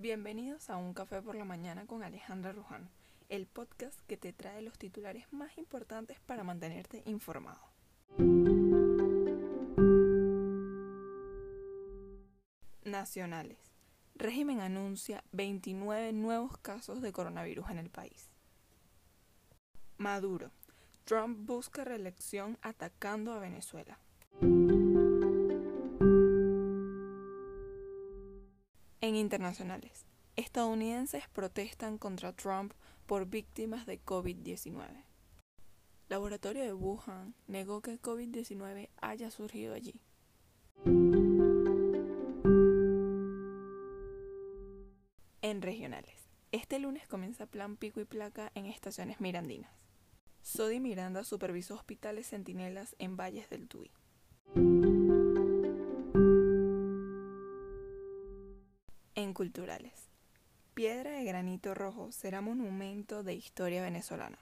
Bienvenidos a Un Café por la Mañana con Alejandra Rujano, el podcast que te trae los titulares más importantes para mantenerte informado. Nacionales. Régimen anuncia 29 nuevos casos de coronavirus en el país. Maduro. Trump busca reelección atacando a Venezuela. En internacionales, estadounidenses protestan contra Trump por víctimas de COVID-19. Laboratorio de Wuhan negó que COVID-19 haya surgido allí. En regionales, este lunes comienza Plan Pico y Placa en estaciones mirandinas. Sodi Miranda supervisó hospitales centinelas en Valles del Tuy. En culturales, Piedra de Granito Rojo será monumento de historia venezolana.